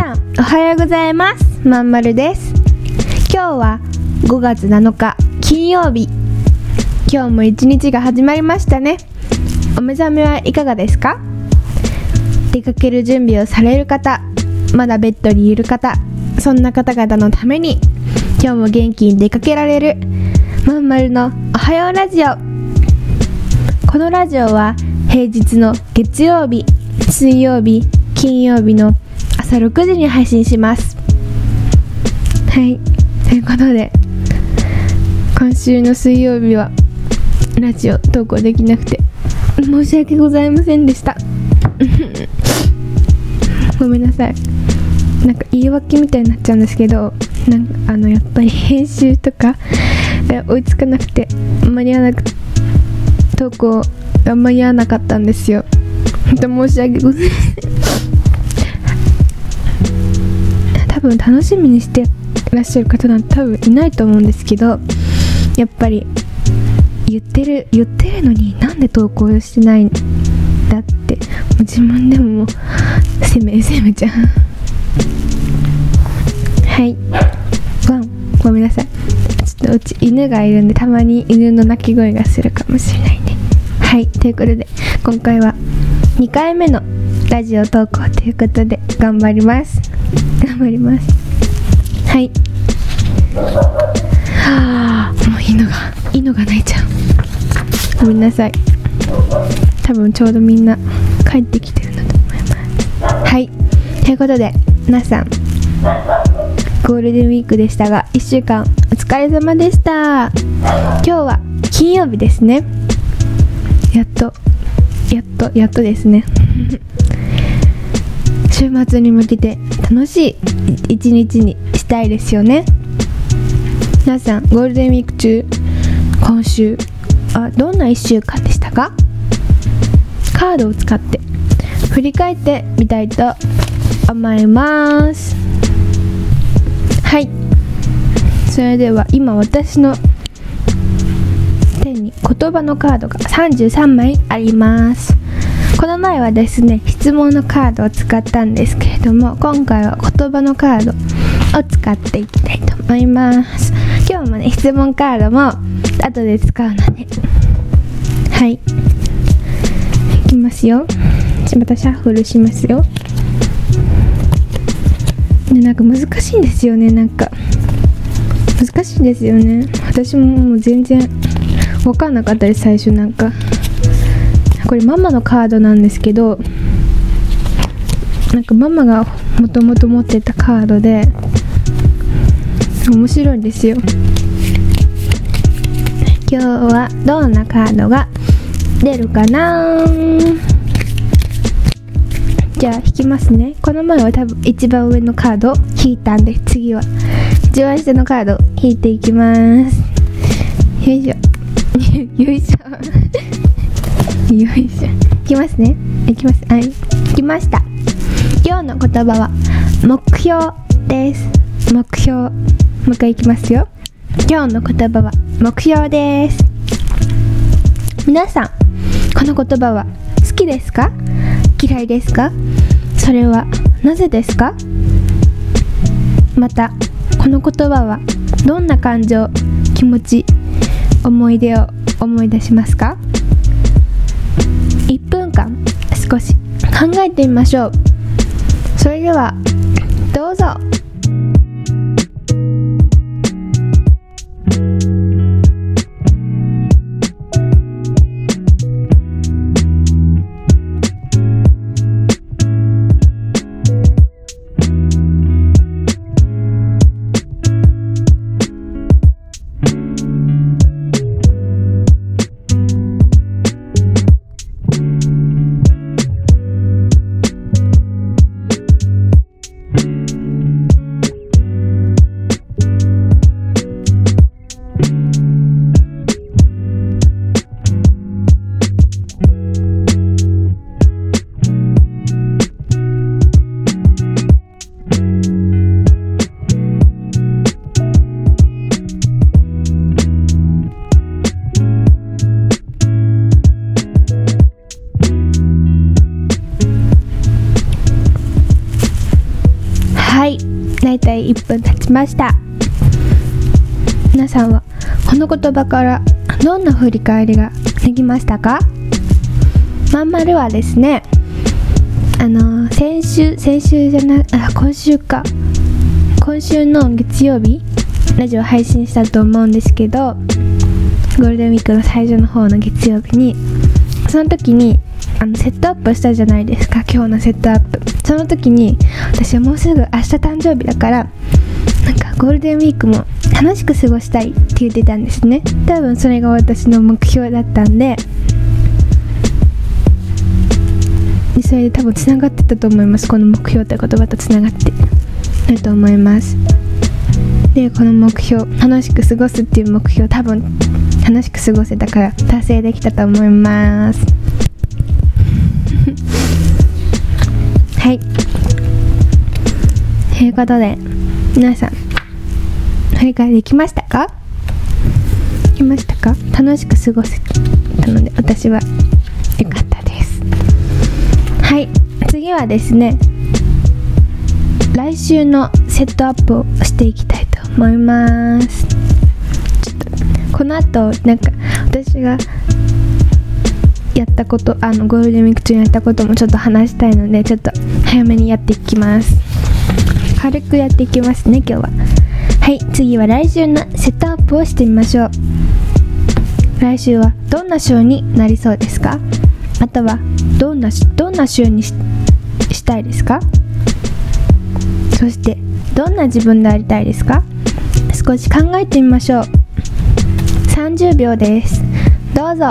さんおはようございます。まんまるです。今日は5月7日金曜日。今日も一日が始まりましたね。お目覚めはいかがですか？出かける準備をされる方まだベッドにいる方そんな方々のために今日も元気に出かけられるまんまるのおはようラジオ。このラジオは平日の月曜日水曜日金曜日の朝6時に配信します。はい。ということで今週の水曜日はラジオ投稿できなくて申し訳ございませんでした。ごめんなさい。なんか言い訳みたいになっちゃうんですけどなんかあのやっぱり編集とか追いつかなくて間に合わなく投稿が間に合わなかったんですよ。本当申し訳ございません。多分楽しみにしてらっしゃる方なんて多分いないと思うんですけどやっぱり言ってる言ってるのになんで投稿してないんだってもう自分でももう責め責めちゃう。はい。ワンごめんなさい。ちょっとうち犬がいるんでたまに犬の鳴き声がするかもしれないね。はい。ということで今回は2回目のラジオ投稿ということで頑張ります。頑張ります。はい。はあもう犬が犬が泣いちゃう。ごめんなさい。多分ちょうどみんな帰ってきてるんだと思います。はい。ということで皆さんゴールデンウィークでしたが1週間お疲れ様でした。今日は金曜日ですね。やっとやっとやっとですね。週末に向けて楽しい一日にしたいですよね。皆さんゴールデンウィーク中今週あどんな1週間でしたか？カードを使って振り返ってみたいと思います。はい。それでは今私の手に言葉のカードが33枚あります。この前はですね質問のカードを使ったんですけれども今回は言葉のカードを使っていきたいと思います。今日もね質問カードも後で使うので。はい。いきますよ。またシャッフルしますよ。でなんか難しいんですよねなんか。難しいんですよね。私ももう全然分かんなかったです最初なんか。これママのカードなんですけどなんかママがもともと持ってたカードで面白いんですよ。今日はどんなカードが出るかな？じゃあ引きますね。この前は多分一番上のカードを引いたんで次は一番下のカードを引いていきます。よいしょ。よいしょ。よいしょ。いきますね。いきます。はい来ました。今日の言葉は目標です。目標。もう一回いきますよ。今日の言葉は目標です。皆さんこの言葉は好きですか？嫌いですか？それはなぜですか？またこの言葉はどんな感情気持ち思い出を思い出しますか？少し考えてみましょう。それではどうぞ。分経ちました。皆さんはこの言葉からどんな振り返りができましたか？まんまるはですねあの先週先週じゃなあ今週か。今週の月曜日ラジオ配信したと思うんですけどゴールデンウィークの最初の方の月曜日にその時にあのセットアップしたじゃないですか今日のセットアップ。その時に私はもうすぐ明日誕生日だからなんかゴールデンウィークも楽しく過ごしたいって言ってたんですね。多分それが私の目標だったんで。でそれで多分つながってたと思います。この目標って言葉とつながって。ると思います。でこの目標楽しく過ごすっていう目標多分楽しく過ごせたから達成できたと思います。はい。ということで皆さん振り返りできましたか？できましたか？楽しく過ごせたので私は良かったです。はい次はですね来週のセットアップをしていきたいと思います。ちょっとこの後なんか私がやったことあのゴールデンウィーク中にやったこともちょっと話したいのでちょっと早めにやっていきます。軽くやっていきますね今日は。はい次は来週のセットアップをしてみましょう。来週はどんな週になりそうですか？またはどんなどんな週にしたいですか？そしてどんな自分でありたいですか？少し考えてみましょう。30秒です。どうぞ。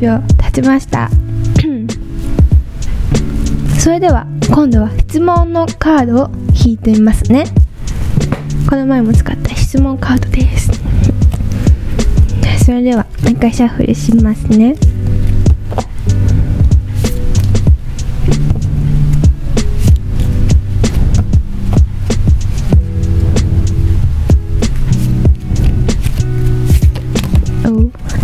秒経ちました。それでは今度は質問のカードを引いてみますね。この前も使った質問カードです。それではもう一回シャッフルしますね。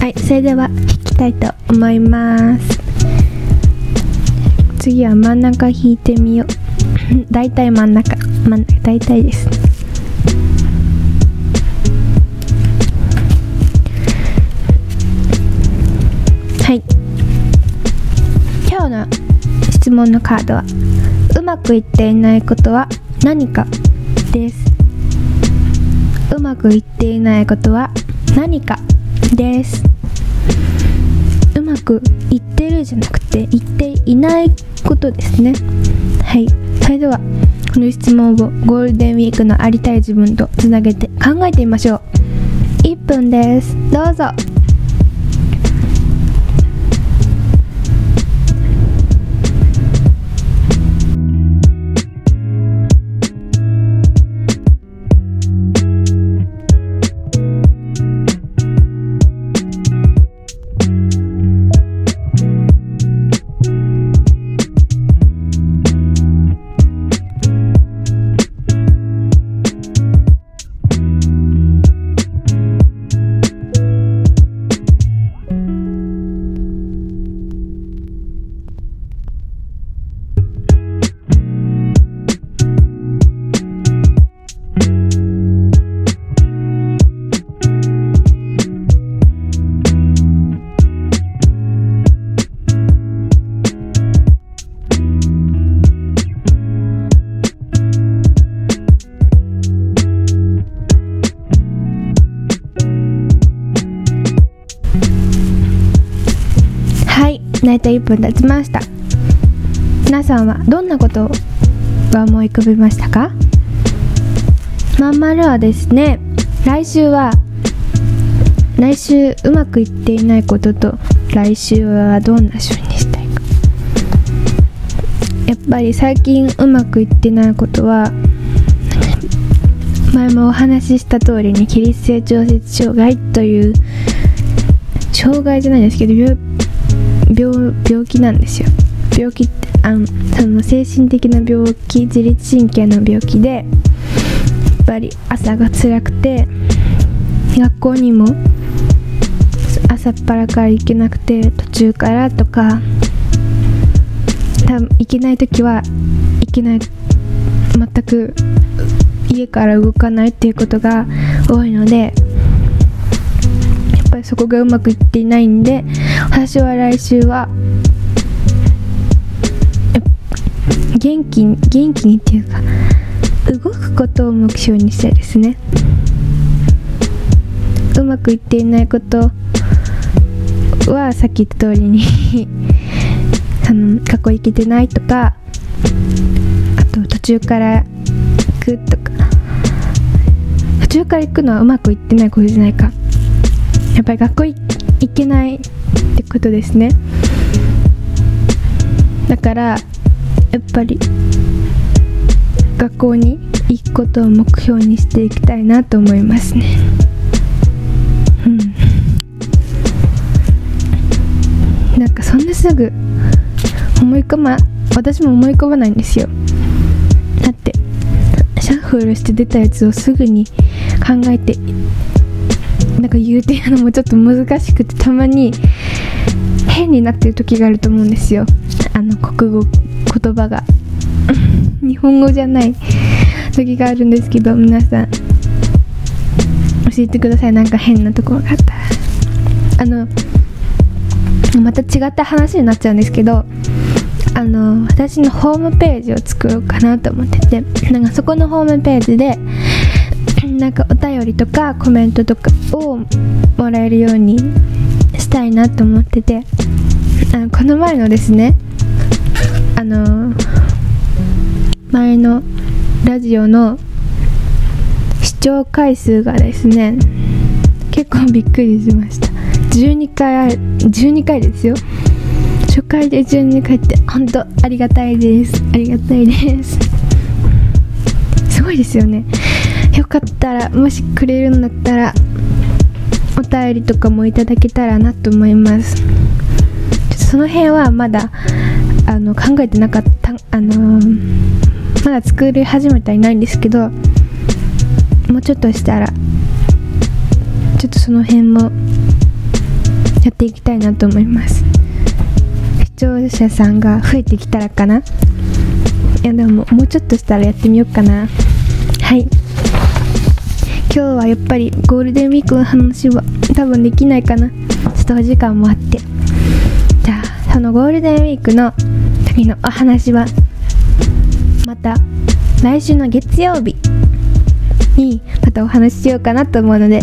はいそれではたいと思います。次は真ん中引いてみよう。大体真ん中。真ん中大体です。はい。今日の質問のカードはうまくいっていないことは何かです。うまくいっていないことは何かです。まくいってるじゃなくて言っていないことですね。はい。それではこの質問をゴールデンウィークのありたい自分とつなげて考えてみましょう。1分です。どうぞ。はい大体1分経ちました。皆さんはどんなことが思い浮かびましたか？まんまるはですね来週は来週うまくいっていないことと来週はどんな週にしたいか。やっぱり最近うまくいってないことは前もお話しした通りに起立性調節障害という障害じゃないですけど病病気なんですよ。病気ってあのその精神的な病気自律神経の病気でやっぱり朝が辛くて学校にも朝っぱらから行けなくて途中からとか多分行けない時は行けない全く家から動かないっていうことが多いのでやっぱりそこがうまくいっていないんで私は来週は元気に元気にっていうか動くことを目標にしたいですね。うまくいっていないことはさっき言った通りにあの学校行けてないとかあと途中から行くとか。途中から行くのはうまくいってないことじゃないか。やっぱり学校行けないってことですね。だからやっぱり学校に行くことを目標にしていきたいなと思いますね。うん。なんかそんなすぐ思い込ま私も思い込まないんですよ。だってシャッフルして出たやつをすぐに考えてなんか言うていうのもちょっと難しくてたまに変になってる時があると思うんですよ。あの国語言葉が。日本語じゃない時があるんですけど皆さん。教えてください。なんか変なところがあったら。あのまた違った話になっちゃうんですけどあの私のホームページを作ろうかなと思っててなんかそこのホームページでなんかお便りとかコメントとかをもらえるようにしたいなと思っててあのこの前のですねあの前のラジオの視聴回数がですね結構びっくりしました。12回12回ですよ。初回で12回って本当ありがたいです。ありがたいです。すごいですよね。よかったらもしくれるんだったらお便りとかもいただけたらなと思います。その辺はまだあの考えてなかったあのー、まだ作り始めてはいないんですけどもうちょっとしたらちょっとその辺もやっていきたいなと思います。視聴者さんが増えてきたらかな？いやでももうちょっとしたらやってみようかな。はい。日はやっぱりゴールデンウィークの話は多分できないかな。ちょっとお時間もあって。じゃあそのゴールデンウィークの時のお話はまた来週の月曜日にまたお話ししようかなと思うので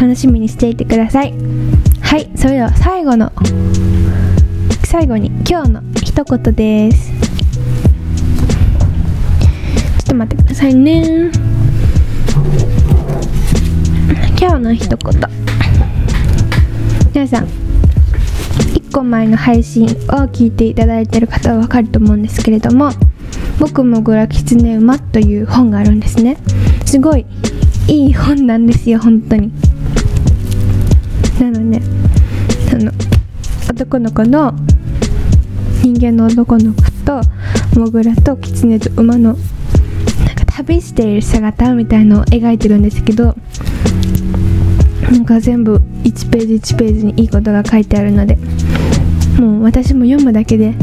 楽しみにしていてください。はいそれでは最後の最後に今日の一言です。ちょっと待ってくださいね。今日の一言。皆さん1個前の配信を聞いていただいてる方はわかると思うんですけれども「僕もぐらきつね馬」という本があるんですね。すごいいい本なんですよ本当に。なのでその男の子の人間の男の子とモグラとキツネと馬のなんか旅している姿みたいのを描いてるんですけどなんか全部1ページ1ページにいいことが書いてあるのでもう私も読むだけで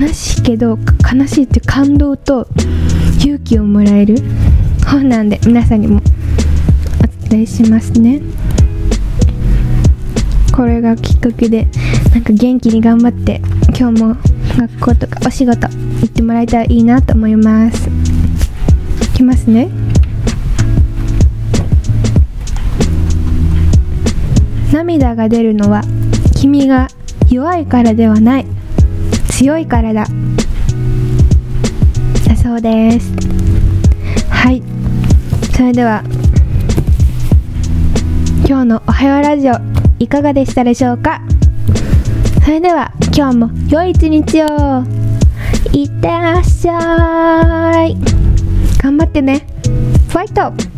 悲しいけど悲しいって感動と勇気をもらえる本なんで皆さんにもお伝えしますね。これがきっかけでなんか元気に頑張って今日も学校とかお仕事行ってもらえたらいいなと思います。いきますね。涙が出るのは君が弱いからではない。強いからだ。だそうです。はい。それでは今日のおはようラジオいかがでしたでしょうか？それでは今日も良い一日を。いってらっしゃい。頑張ってね。ファイト。